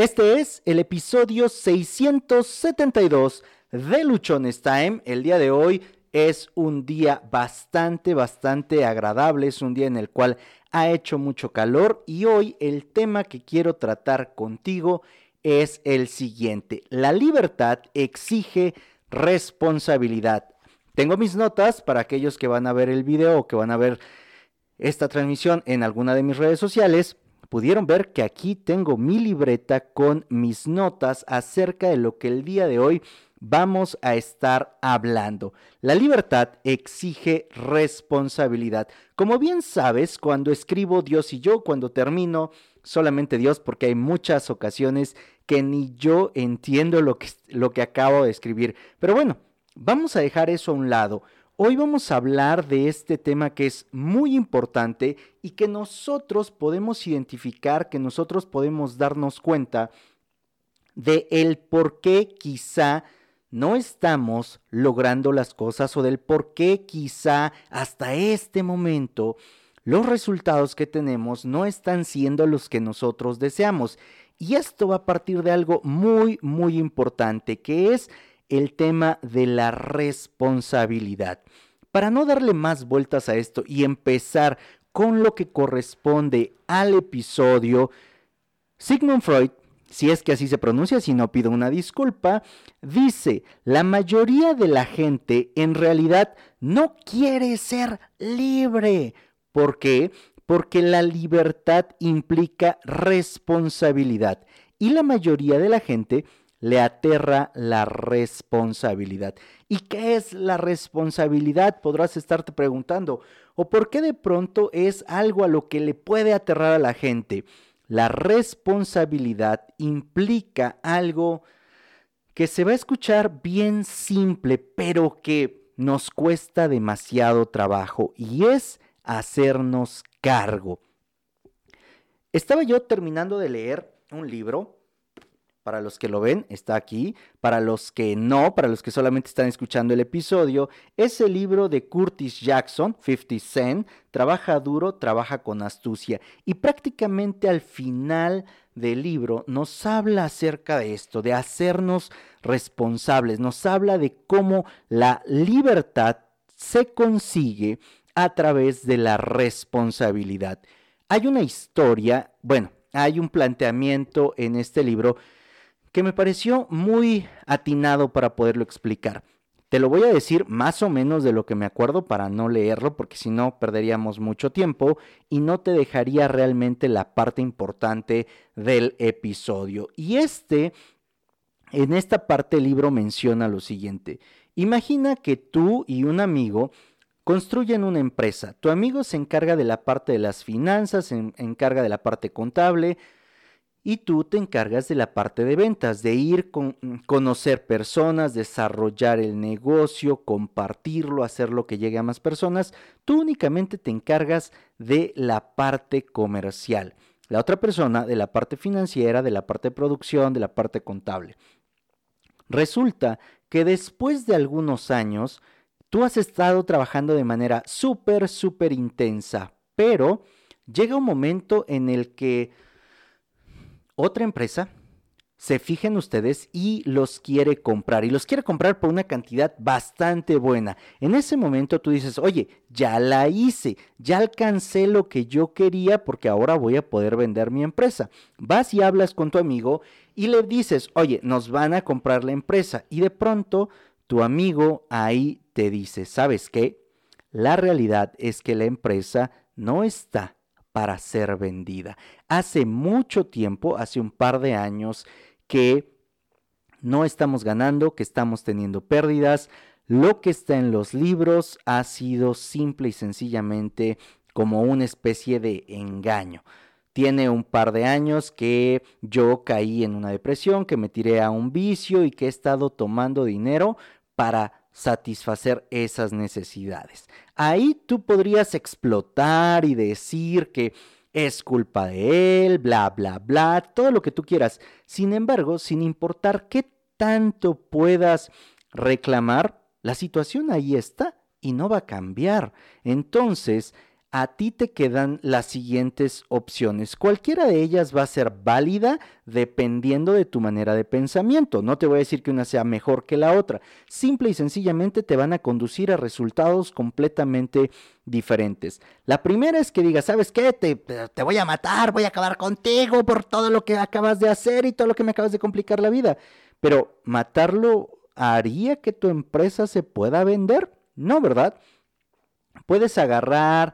Este es el episodio 672 de Luchones Time. El día de hoy es un día bastante, bastante agradable. Es un día en el cual ha hecho mucho calor y hoy el tema que quiero tratar contigo es el siguiente. La libertad exige responsabilidad. Tengo mis notas para aquellos que van a ver el video o que van a ver esta transmisión en alguna de mis redes sociales pudieron ver que aquí tengo mi libreta con mis notas acerca de lo que el día de hoy vamos a estar hablando. La libertad exige responsabilidad. Como bien sabes, cuando escribo Dios y yo, cuando termino solamente Dios, porque hay muchas ocasiones que ni yo entiendo lo que, lo que acabo de escribir. Pero bueno, vamos a dejar eso a un lado. Hoy vamos a hablar de este tema que es muy importante y que nosotros podemos identificar, que nosotros podemos darnos cuenta de el por qué quizá no estamos logrando las cosas o del por qué quizá hasta este momento los resultados que tenemos no están siendo los que nosotros deseamos. Y esto va a partir de algo muy, muy importante, que es el tema de la responsabilidad. Para no darle más vueltas a esto y empezar con lo que corresponde al episodio, Sigmund Freud, si es que así se pronuncia, si no pido una disculpa, dice, la mayoría de la gente en realidad no quiere ser libre. ¿Por qué? Porque la libertad implica responsabilidad y la mayoría de la gente le aterra la responsabilidad. ¿Y qué es la responsabilidad? Podrás estarte preguntando. ¿O por qué de pronto es algo a lo que le puede aterrar a la gente? La responsabilidad implica algo que se va a escuchar bien simple, pero que nos cuesta demasiado trabajo y es hacernos cargo. Estaba yo terminando de leer un libro para los que lo ven, está aquí. Para los que no, para los que solamente están escuchando el episodio, es el libro de Curtis Jackson, 50 Cent. Trabaja duro, trabaja con astucia. Y prácticamente al final del libro nos habla acerca de esto, de hacernos responsables. Nos habla de cómo la libertad se consigue a través de la responsabilidad. Hay una historia, bueno, hay un planteamiento en este libro que me pareció muy atinado para poderlo explicar. Te lo voy a decir más o menos de lo que me acuerdo para no leerlo, porque si no perderíamos mucho tiempo y no te dejaría realmente la parte importante del episodio. Y este, en esta parte del libro menciona lo siguiente. Imagina que tú y un amigo construyen una empresa. Tu amigo se encarga de la parte de las finanzas, se encarga de la parte contable, y tú te encargas de la parte de ventas, de ir con conocer personas, desarrollar el negocio, compartirlo, hacer lo que llegue a más personas. Tú únicamente te encargas de la parte comercial. La otra persona de la parte financiera, de la parte de producción, de la parte contable. Resulta que después de algunos años, tú has estado trabajando de manera súper, súper intensa, pero llega un momento en el que otra empresa se fija en ustedes y los quiere comprar. Y los quiere comprar por una cantidad bastante buena. En ese momento tú dices, oye, ya la hice, ya alcancé lo que yo quería porque ahora voy a poder vender mi empresa. Vas y hablas con tu amigo y le dices, oye, nos van a comprar la empresa. Y de pronto tu amigo ahí te dice, ¿sabes qué? La realidad es que la empresa no está para ser vendida. Hace mucho tiempo, hace un par de años, que no estamos ganando, que estamos teniendo pérdidas. Lo que está en los libros ha sido simple y sencillamente como una especie de engaño. Tiene un par de años que yo caí en una depresión, que me tiré a un vicio y que he estado tomando dinero para satisfacer esas necesidades. Ahí tú podrías explotar y decir que es culpa de él, bla, bla, bla, todo lo que tú quieras. Sin embargo, sin importar qué tanto puedas reclamar, la situación ahí está y no va a cambiar. Entonces, a ti te quedan las siguientes opciones. Cualquiera de ellas va a ser válida dependiendo de tu manera de pensamiento. No te voy a decir que una sea mejor que la otra. Simple y sencillamente te van a conducir a resultados completamente diferentes. La primera es que digas, ¿sabes qué? Te, te voy a matar, voy a acabar contigo por todo lo que acabas de hacer y todo lo que me acabas de complicar la vida. Pero matarlo haría que tu empresa se pueda vender. No, ¿verdad? Puedes agarrar,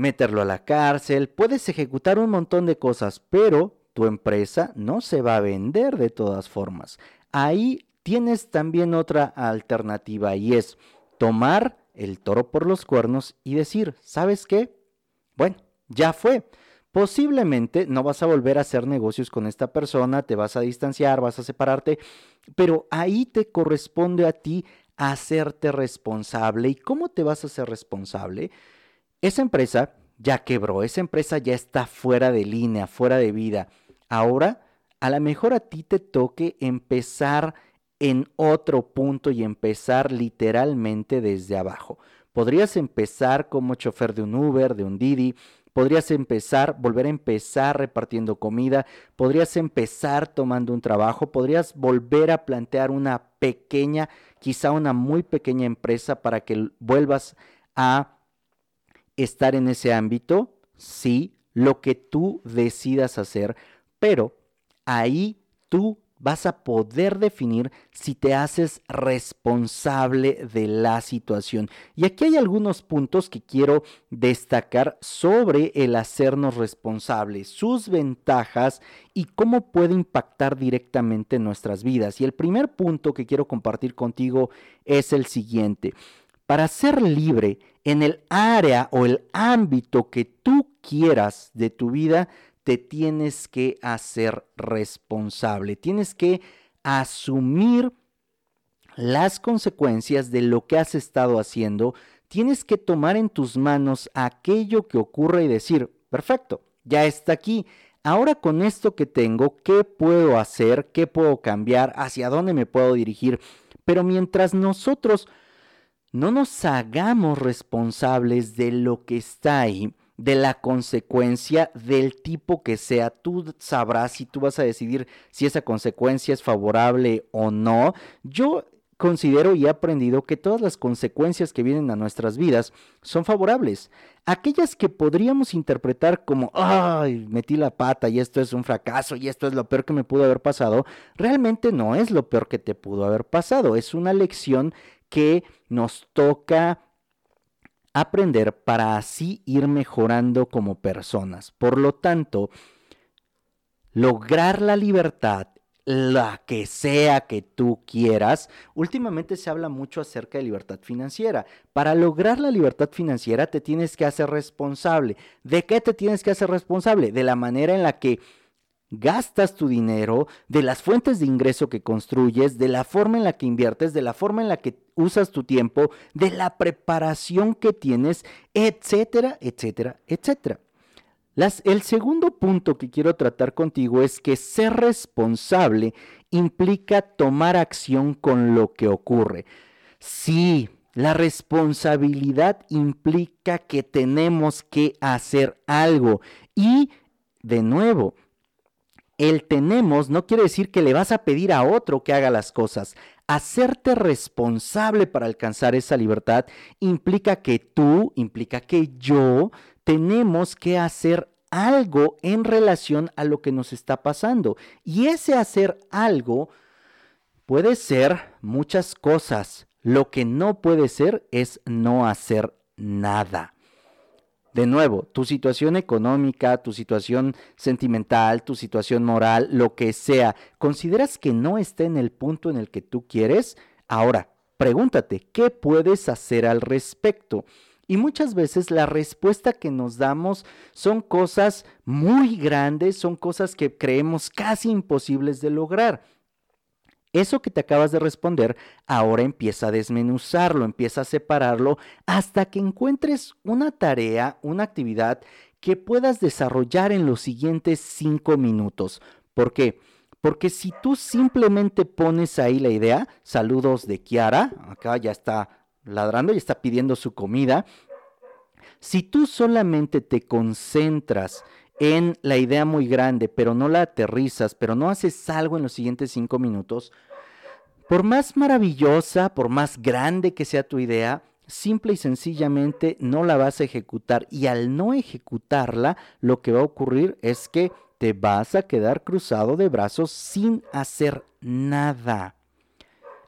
meterlo a la cárcel, puedes ejecutar un montón de cosas, pero tu empresa no se va a vender de todas formas. Ahí tienes también otra alternativa y es tomar el toro por los cuernos y decir, ¿sabes qué? Bueno, ya fue. Posiblemente no vas a volver a hacer negocios con esta persona, te vas a distanciar, vas a separarte, pero ahí te corresponde a ti hacerte responsable. ¿Y cómo te vas a hacer responsable? Esa empresa ya quebró, esa empresa ya está fuera de línea, fuera de vida. Ahora, a lo mejor a ti te toque empezar en otro punto y empezar literalmente desde abajo. Podrías empezar como chofer de un Uber, de un Didi, podrías empezar, volver a empezar repartiendo comida, podrías empezar tomando un trabajo, podrías volver a plantear una pequeña, quizá una muy pequeña empresa para que vuelvas a estar en ese ámbito, sí, lo que tú decidas hacer, pero ahí tú vas a poder definir si te haces responsable de la situación. Y aquí hay algunos puntos que quiero destacar sobre el hacernos responsables, sus ventajas y cómo puede impactar directamente en nuestras vidas. Y el primer punto que quiero compartir contigo es el siguiente. Para ser libre en el área o el ámbito que tú quieras de tu vida, te tienes que hacer responsable. Tienes que asumir las consecuencias de lo que has estado haciendo. Tienes que tomar en tus manos aquello que ocurre y decir, perfecto, ya está aquí. Ahora con esto que tengo, ¿qué puedo hacer? ¿Qué puedo cambiar? ¿Hacia dónde me puedo dirigir? Pero mientras nosotros no nos hagamos responsables de lo que está ahí, de la consecuencia del tipo que sea. Tú sabrás si tú vas a decidir si esa consecuencia es favorable o no. Yo considero y he aprendido que todas las consecuencias que vienen a nuestras vidas son favorables. Aquellas que podríamos interpretar como, ay, metí la pata y esto es un fracaso y esto es lo peor que me pudo haber pasado, realmente no es lo peor que te pudo haber pasado. Es una lección que nos toca aprender para así ir mejorando como personas. Por lo tanto, lograr la libertad, la que sea que tú quieras, últimamente se habla mucho acerca de libertad financiera. Para lograr la libertad financiera te tienes que hacer responsable. ¿De qué te tienes que hacer responsable? De la manera en la que gastas tu dinero, de las fuentes de ingreso que construyes, de la forma en la que inviertes, de la forma en la que usas tu tiempo, de la preparación que tienes, etcétera, etcétera, etcétera. el segundo punto que quiero tratar contigo es que ser responsable implica tomar acción con lo que ocurre. Sí, la responsabilidad implica que tenemos que hacer algo y, de nuevo, el tenemos no quiere decir que le vas a pedir a otro que haga las cosas. Hacerte responsable para alcanzar esa libertad implica que tú, implica que yo tenemos que hacer algo en relación a lo que nos está pasando. Y ese hacer algo puede ser muchas cosas. Lo que no puede ser es no hacer nada. De nuevo, tu situación económica, tu situación sentimental, tu situación moral, lo que sea, ¿consideras que no está en el punto en el que tú quieres? Ahora, pregúntate, ¿qué puedes hacer al respecto? Y muchas veces la respuesta que nos damos son cosas muy grandes, son cosas que creemos casi imposibles de lograr. Eso que te acabas de responder, ahora empieza a desmenuzarlo, empieza a separarlo hasta que encuentres una tarea, una actividad que puedas desarrollar en los siguientes cinco minutos. ¿Por qué? Porque si tú simplemente pones ahí la idea, saludos de Kiara, acá ya está ladrando y está pidiendo su comida, Si tú solamente te concentras en la idea muy grande, pero no la aterrizas, pero no haces algo en los siguientes cinco minutos, por más maravillosa, por más grande que sea tu idea, simple y sencillamente no la vas a ejecutar. Y al no ejecutarla, lo que va a ocurrir es que te vas a quedar cruzado de brazos sin hacer nada.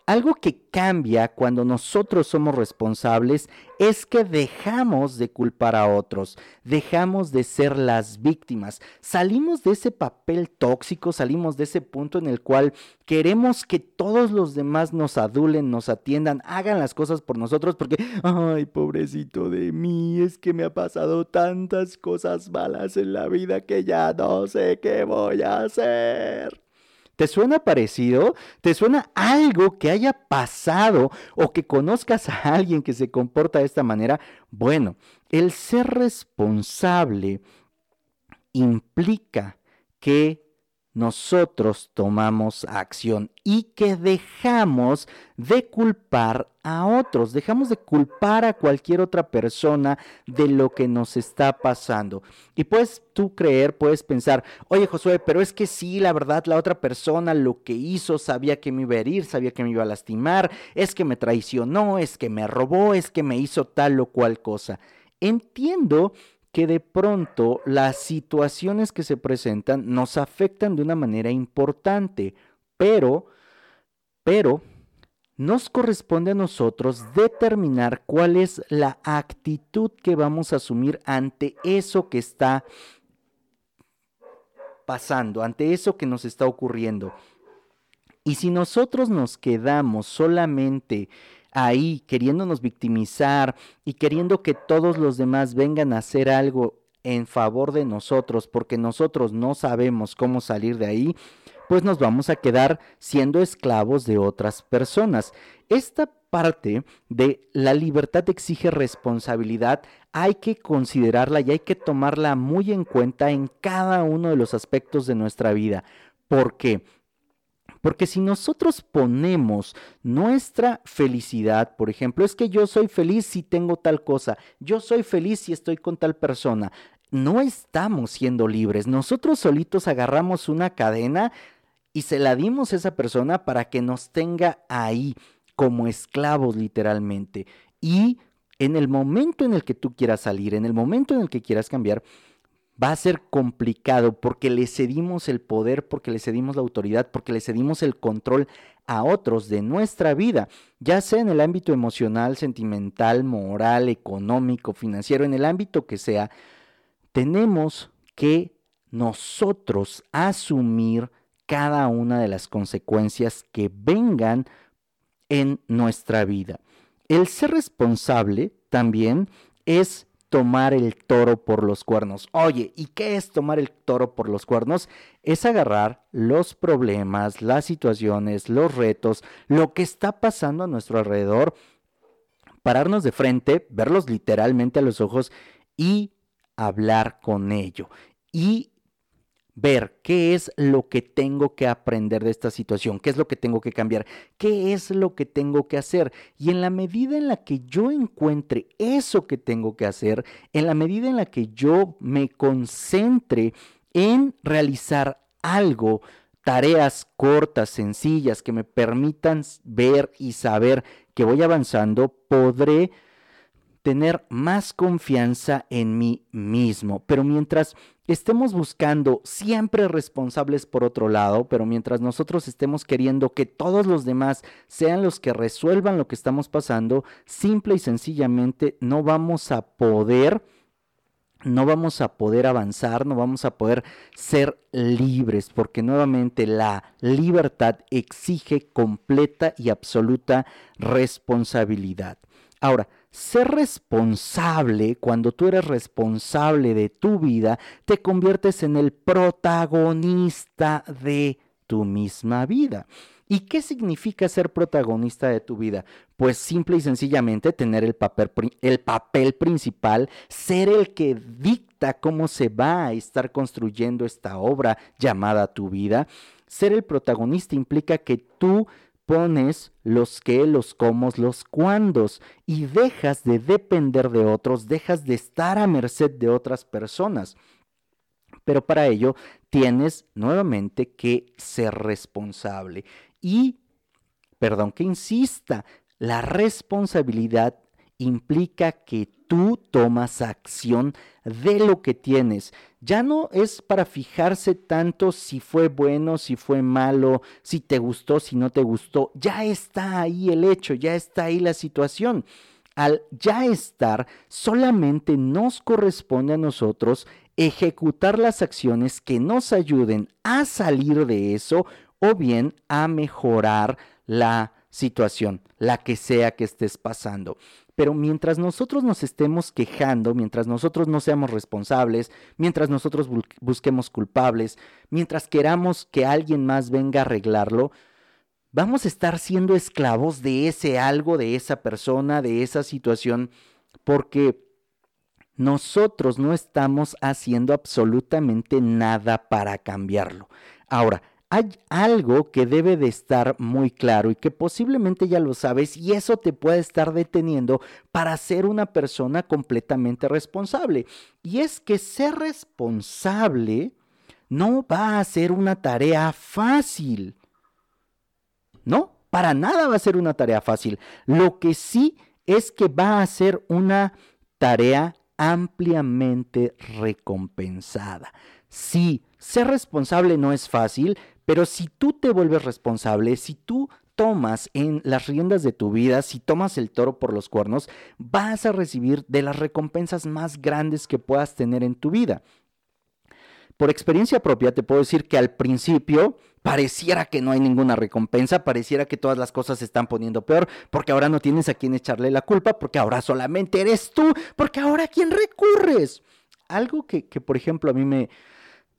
Algo que cambia cuando nosotros somos responsables es que dejamos de culpar a otros, dejamos de ser las víctimas, salimos de ese papel tóxico, salimos de ese punto en el cual queremos que todos los demás nos adulen, nos atiendan, hagan las cosas por nosotros porque, ay, pobrecito de mí, es que me ha pasado tantas cosas malas en la vida que ya no sé qué voy a hacer. ¿Te suena parecido? ¿Te suena algo que haya pasado o que conozcas a alguien que se comporta de esta manera? Bueno, el ser responsable implica que nosotros tomamos acción y que dejamos de culpar a otros, dejamos de culpar a cualquier otra persona de lo que nos está pasando. Y puedes tú creer, puedes pensar, oye Josué, pero es que sí, la verdad, la otra persona lo que hizo sabía que me iba a herir, sabía que me iba a lastimar, es que me traicionó, es que me robó, es que me hizo tal o cual cosa. Entiendo que de pronto las situaciones que se presentan nos afectan de una manera importante, pero, pero, nos corresponde a nosotros determinar cuál es la actitud que vamos a asumir ante eso que está pasando, ante eso que nos está ocurriendo. Y si nosotros nos quedamos solamente ahí queriéndonos victimizar y queriendo que todos los demás vengan a hacer algo en favor de nosotros porque nosotros no sabemos cómo salir de ahí, pues nos vamos a quedar siendo esclavos de otras personas. Esta parte de la libertad exige responsabilidad, hay que considerarla y hay que tomarla muy en cuenta en cada uno de los aspectos de nuestra vida. ¿Por qué? Porque si nosotros ponemos nuestra felicidad, por ejemplo, es que yo soy feliz si tengo tal cosa, yo soy feliz si estoy con tal persona, no estamos siendo libres. Nosotros solitos agarramos una cadena y se la dimos a esa persona para que nos tenga ahí como esclavos literalmente. Y en el momento en el que tú quieras salir, en el momento en el que quieras cambiar, va a ser complicado porque le cedimos el poder, porque le cedimos la autoridad, porque le cedimos el control a otros de nuestra vida, ya sea en el ámbito emocional, sentimental, moral, económico, financiero, en el ámbito que sea, tenemos que nosotros asumir cada una de las consecuencias que vengan en nuestra vida. El ser responsable también es tomar el toro por los cuernos. Oye, ¿y qué es tomar el toro por los cuernos? Es agarrar los problemas, las situaciones, los retos, lo que está pasando a nuestro alrededor, pararnos de frente, verlos literalmente a los ojos y hablar con ello. Y ver qué es lo que tengo que aprender de esta situación, qué es lo que tengo que cambiar, qué es lo que tengo que hacer. Y en la medida en la que yo encuentre eso que tengo que hacer, en la medida en la que yo me concentre en realizar algo, tareas cortas, sencillas, que me permitan ver y saber que voy avanzando, podré tener más confianza en mí mismo. Pero mientras estemos buscando siempre responsables por otro lado, pero mientras nosotros estemos queriendo que todos los demás sean los que resuelvan lo que estamos pasando, simple y sencillamente no vamos a poder no vamos a poder avanzar, no vamos a poder ser libres, porque nuevamente la libertad exige completa y absoluta responsabilidad. Ahora, ser responsable, cuando tú eres responsable de tu vida, te conviertes en el protagonista de tu misma vida. ¿Y qué significa ser protagonista de tu vida? Pues simple y sencillamente tener el papel, el papel principal, ser el que dicta cómo se va a estar construyendo esta obra llamada tu vida. Ser el protagonista implica que tú pones los qué, los cómo, los cuándos y dejas de depender de otros, dejas de estar a merced de otras personas. Pero para ello tienes nuevamente que ser responsable. Y, perdón que insista, la responsabilidad implica que tú tomas acción de lo que tienes. Ya no es para fijarse tanto si fue bueno, si fue malo, si te gustó, si no te gustó. Ya está ahí el hecho, ya está ahí la situación. Al ya estar, solamente nos corresponde a nosotros ejecutar las acciones que nos ayuden a salir de eso o bien a mejorar la situación, la que sea que estés pasando. Pero mientras nosotros nos estemos quejando, mientras nosotros no seamos responsables, mientras nosotros busquemos culpables, mientras queramos que alguien más venga a arreglarlo, vamos a estar siendo esclavos de ese algo, de esa persona, de esa situación, porque nosotros no estamos haciendo absolutamente nada para cambiarlo. Ahora, hay algo que debe de estar muy claro y que posiblemente ya lo sabes y eso te puede estar deteniendo para ser una persona completamente responsable. Y es que ser responsable no va a ser una tarea fácil. No, para nada va a ser una tarea fácil. Lo que sí es que va a ser una tarea ampliamente recompensada. Sí, ser responsable no es fácil, pero si tú te vuelves responsable, si tú tomas en las riendas de tu vida, si tomas el toro por los cuernos, vas a recibir de las recompensas más grandes que puedas tener en tu vida. Por experiencia propia te puedo decir que al principio pareciera que no hay ninguna recompensa, pareciera que todas las cosas se están poniendo peor, porque ahora no tienes a quien echarle la culpa, porque ahora solamente eres tú, porque ahora a quién recurres. Algo que, que por ejemplo, a mí me,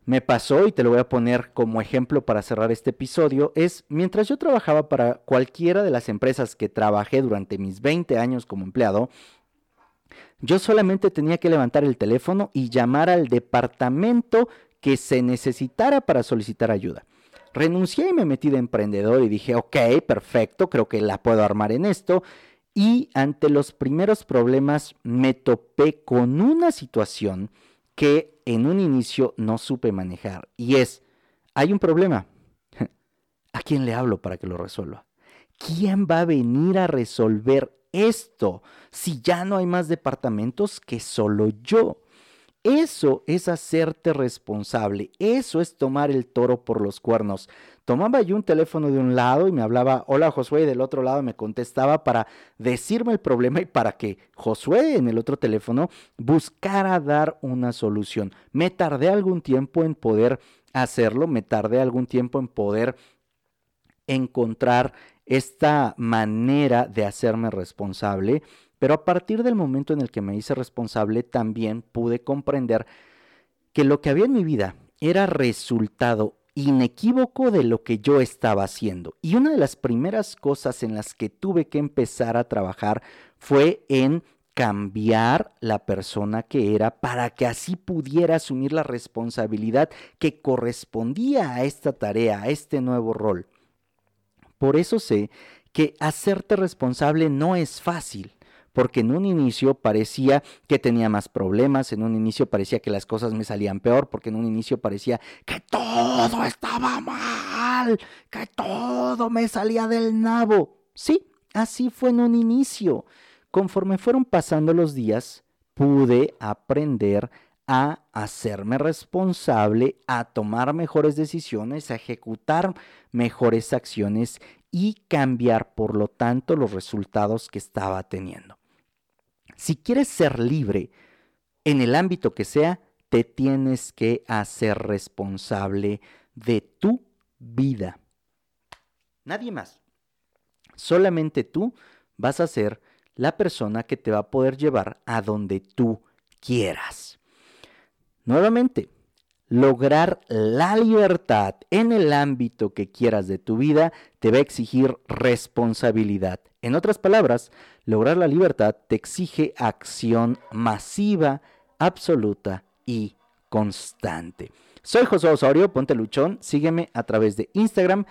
me pasó, y te lo voy a poner como ejemplo para cerrar este episodio, es mientras yo trabajaba para cualquiera de las empresas que trabajé durante mis 20 años como empleado, yo solamente tenía que levantar el teléfono y llamar al departamento que se necesitara para solicitar ayuda. Renuncié y me metí de emprendedor y dije, ok, perfecto, creo que la puedo armar en esto. Y ante los primeros problemas me topé con una situación que en un inicio no supe manejar. Y es, hay un problema. ¿A quién le hablo para que lo resuelva? ¿Quién va a venir a resolver esto si ya no hay más departamentos que solo yo? Eso es hacerte responsable, eso es tomar el toro por los cuernos. Tomaba yo un teléfono de un lado y me hablaba, hola Josué, y del otro lado me contestaba para decirme el problema y para que Josué en el otro teléfono buscara dar una solución. Me tardé algún tiempo en poder hacerlo, me tardé algún tiempo en poder encontrar esta manera de hacerme responsable pero a partir del momento en el que me hice responsable, también pude comprender que lo que había en mi vida era resultado inequívoco de lo que yo estaba haciendo. Y una de las primeras cosas en las que tuve que empezar a trabajar fue en cambiar la persona que era para que así pudiera asumir la responsabilidad que correspondía a esta tarea, a este nuevo rol. Por eso sé que hacerte responsable no es fácil porque en un inicio parecía que tenía más problemas, en un inicio parecía que las cosas me salían peor, porque en un inicio parecía que todo estaba mal, que todo me salía del nabo. Sí, así fue en un inicio. Conforme fueron pasando los días, pude aprender a hacerme responsable, a tomar mejores decisiones, a ejecutar mejores acciones y cambiar, por lo tanto, los resultados que estaba teniendo. Si quieres ser libre en el ámbito que sea, te tienes que hacer responsable de tu vida. Nadie más. Solamente tú vas a ser la persona que te va a poder llevar a donde tú quieras. Nuevamente, lograr la libertad en el ámbito que quieras de tu vida te va a exigir responsabilidad. En otras palabras, lograr la libertad te exige acción masiva, absoluta y constante. Soy José Osorio, ponte luchón, sígueme a través de Instagram.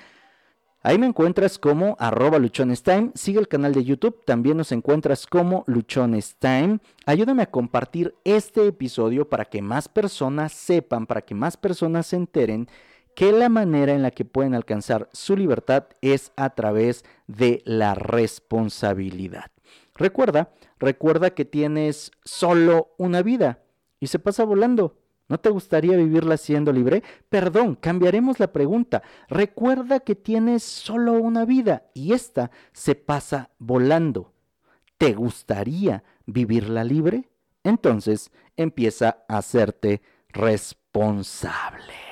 Ahí me encuentras como arroba luchonestime. Sigue el canal de YouTube. También nos encuentras como luchonestime. Ayúdame a compartir este episodio para que más personas sepan, para que más personas se enteren que la manera en la que pueden alcanzar su libertad es a través de la responsabilidad. Recuerda, recuerda que tienes solo una vida y se pasa volando. ¿No te gustaría vivirla siendo libre? Perdón, cambiaremos la pregunta. Recuerda que tienes solo una vida y esta se pasa volando. ¿Te gustaría vivirla libre? Entonces empieza a hacerte responsable.